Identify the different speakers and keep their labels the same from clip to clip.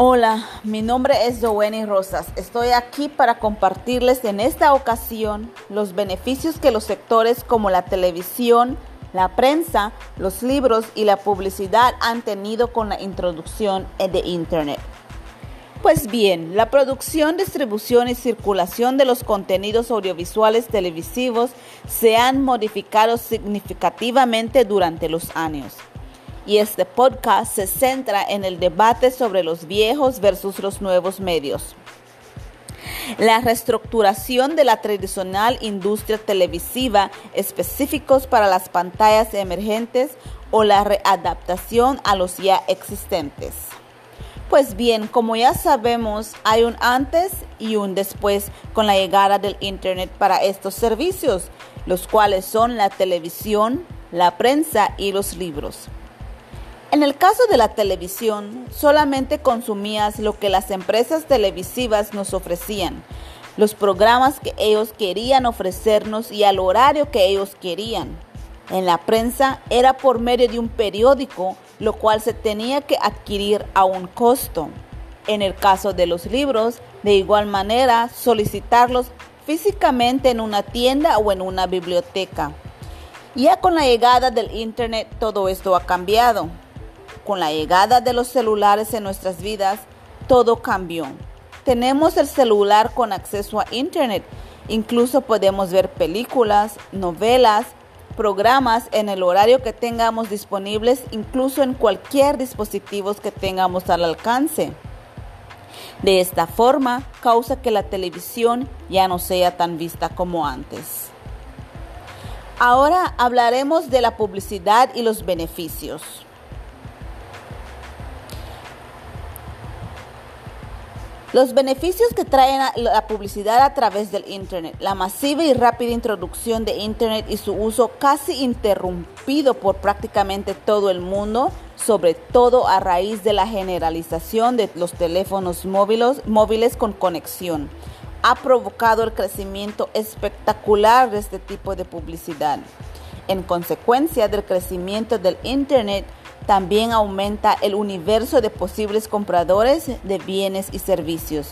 Speaker 1: Hola, mi nombre es Joenny Rosas. Estoy aquí para compartirles en esta ocasión los beneficios que los sectores como la televisión, la prensa, los libros y la publicidad han tenido con la introducción de Internet. Pues bien, la producción, distribución y circulación de los contenidos audiovisuales televisivos se han modificado significativamente durante los años y este podcast se centra en el debate sobre los viejos versus los nuevos medios. La reestructuración de la tradicional industria televisiva específicos para las pantallas emergentes o la readaptación a los ya existentes. Pues bien, como ya sabemos, hay un antes y un después con la llegada del Internet para estos servicios, los cuales son la televisión, la prensa y los libros. En el caso de la televisión, solamente consumías lo que las empresas televisivas nos ofrecían, los programas que ellos querían ofrecernos y al horario que ellos querían. En la prensa era por medio de un periódico, lo cual se tenía que adquirir a un costo. En el caso de los libros, de igual manera, solicitarlos físicamente en una tienda o en una biblioteca. Ya con la llegada del Internet todo esto ha cambiado. Con la llegada de los celulares en nuestras vidas, todo cambió. Tenemos el celular con acceso a Internet. Incluso podemos ver películas, novelas, programas en el horario que tengamos disponibles, incluso en cualquier dispositivo que tengamos al alcance. De esta forma, causa que la televisión ya no sea tan vista como antes. Ahora hablaremos de la publicidad y los beneficios. Los beneficios que trae la publicidad a través del Internet, la masiva y rápida introducción de Internet y su uso casi interrumpido por prácticamente todo el mundo, sobre todo a raíz de la generalización de los teléfonos móviles, móviles con conexión, ha provocado el crecimiento espectacular de este tipo de publicidad. En consecuencia del crecimiento del Internet, también aumenta el universo de posibles compradores de bienes y servicios.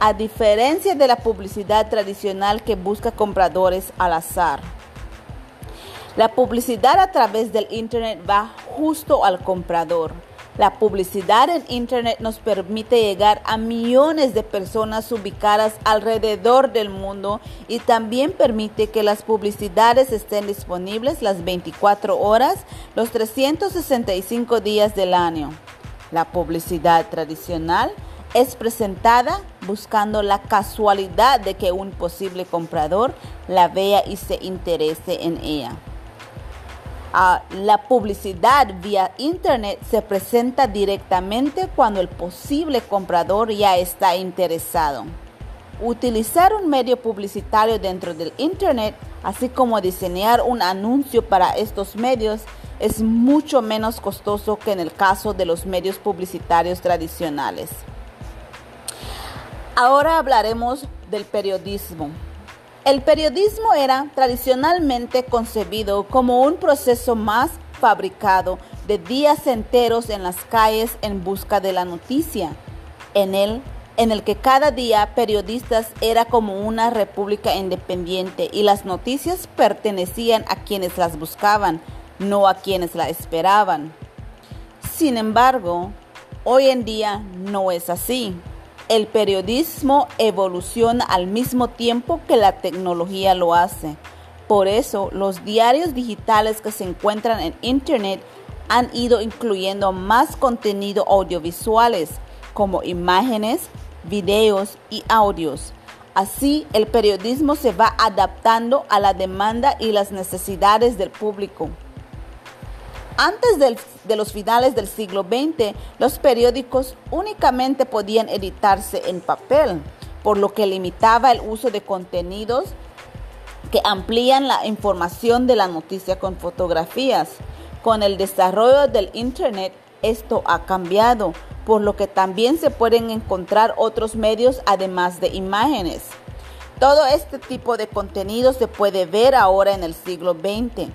Speaker 1: A diferencia de la publicidad tradicional que busca compradores al azar. La publicidad a través del Internet va justo al comprador. La publicidad en Internet nos permite llegar a millones de personas ubicadas alrededor del mundo y también permite que las publicidades estén disponibles las 24 horas, los 365 días del año. La publicidad tradicional es presentada buscando la casualidad de que un posible comprador la vea y se interese en ella la publicidad vía Internet se presenta directamente cuando el posible comprador ya está interesado. Utilizar un medio publicitario dentro del Internet, así como diseñar un anuncio para estos medios, es mucho menos costoso que en el caso de los medios publicitarios tradicionales. Ahora hablaremos del periodismo. El periodismo era tradicionalmente concebido como un proceso más fabricado de días enteros en las calles en busca de la noticia, en el, en el que cada día periodistas era como una república independiente y las noticias pertenecían a quienes las buscaban, no a quienes la esperaban. Sin embargo, hoy en día no es así. El periodismo evoluciona al mismo tiempo que la tecnología lo hace. Por eso, los diarios digitales que se encuentran en Internet han ido incluyendo más contenido audiovisuales como imágenes, videos y audios. Así, el periodismo se va adaptando a la demanda y las necesidades del público. Antes de los finales del siglo XX, los periódicos únicamente podían editarse en papel, por lo que limitaba el uso de contenidos que amplían la información de la noticia con fotografías. Con el desarrollo del Internet, esto ha cambiado, por lo que también se pueden encontrar otros medios además de imágenes. Todo este tipo de contenido se puede ver ahora en el siglo XX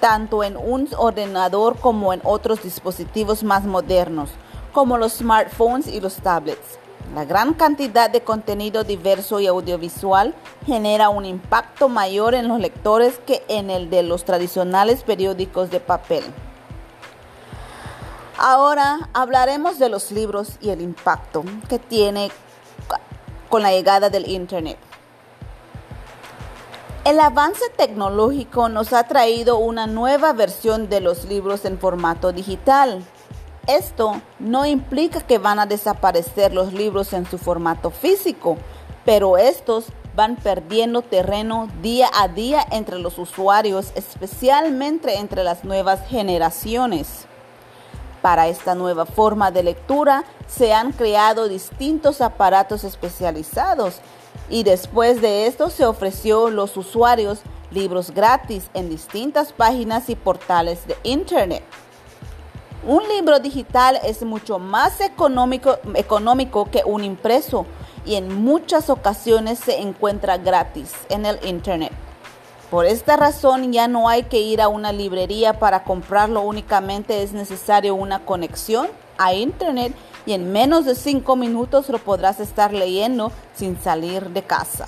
Speaker 1: tanto en un ordenador como en otros dispositivos más modernos, como los smartphones y los tablets. La gran cantidad de contenido diverso y audiovisual genera un impacto mayor en los lectores que en el de los tradicionales periódicos de papel. Ahora hablaremos de los libros y el impacto que tiene con la llegada del Internet. El avance tecnológico nos ha traído una nueva versión de los libros en formato digital esto no implica que van a desaparecer los libros en su formato físico, pero estos van perdiendo terreno día a día entre los usuarios, especialmente entre las nuevas generaciones. Para esta nueva forma de lectura se han creado distintos aparatos especializados y después de esto se ofreció a los usuarios libros gratis en distintas páginas y portales de Internet. Un libro digital es mucho más económico, económico que un impreso y en muchas ocasiones se encuentra gratis en el Internet. Por esta razón ya no hay que ir a una librería para comprarlo, únicamente es necesario una conexión a Internet y en menos de 5 minutos lo podrás estar leyendo sin salir de casa.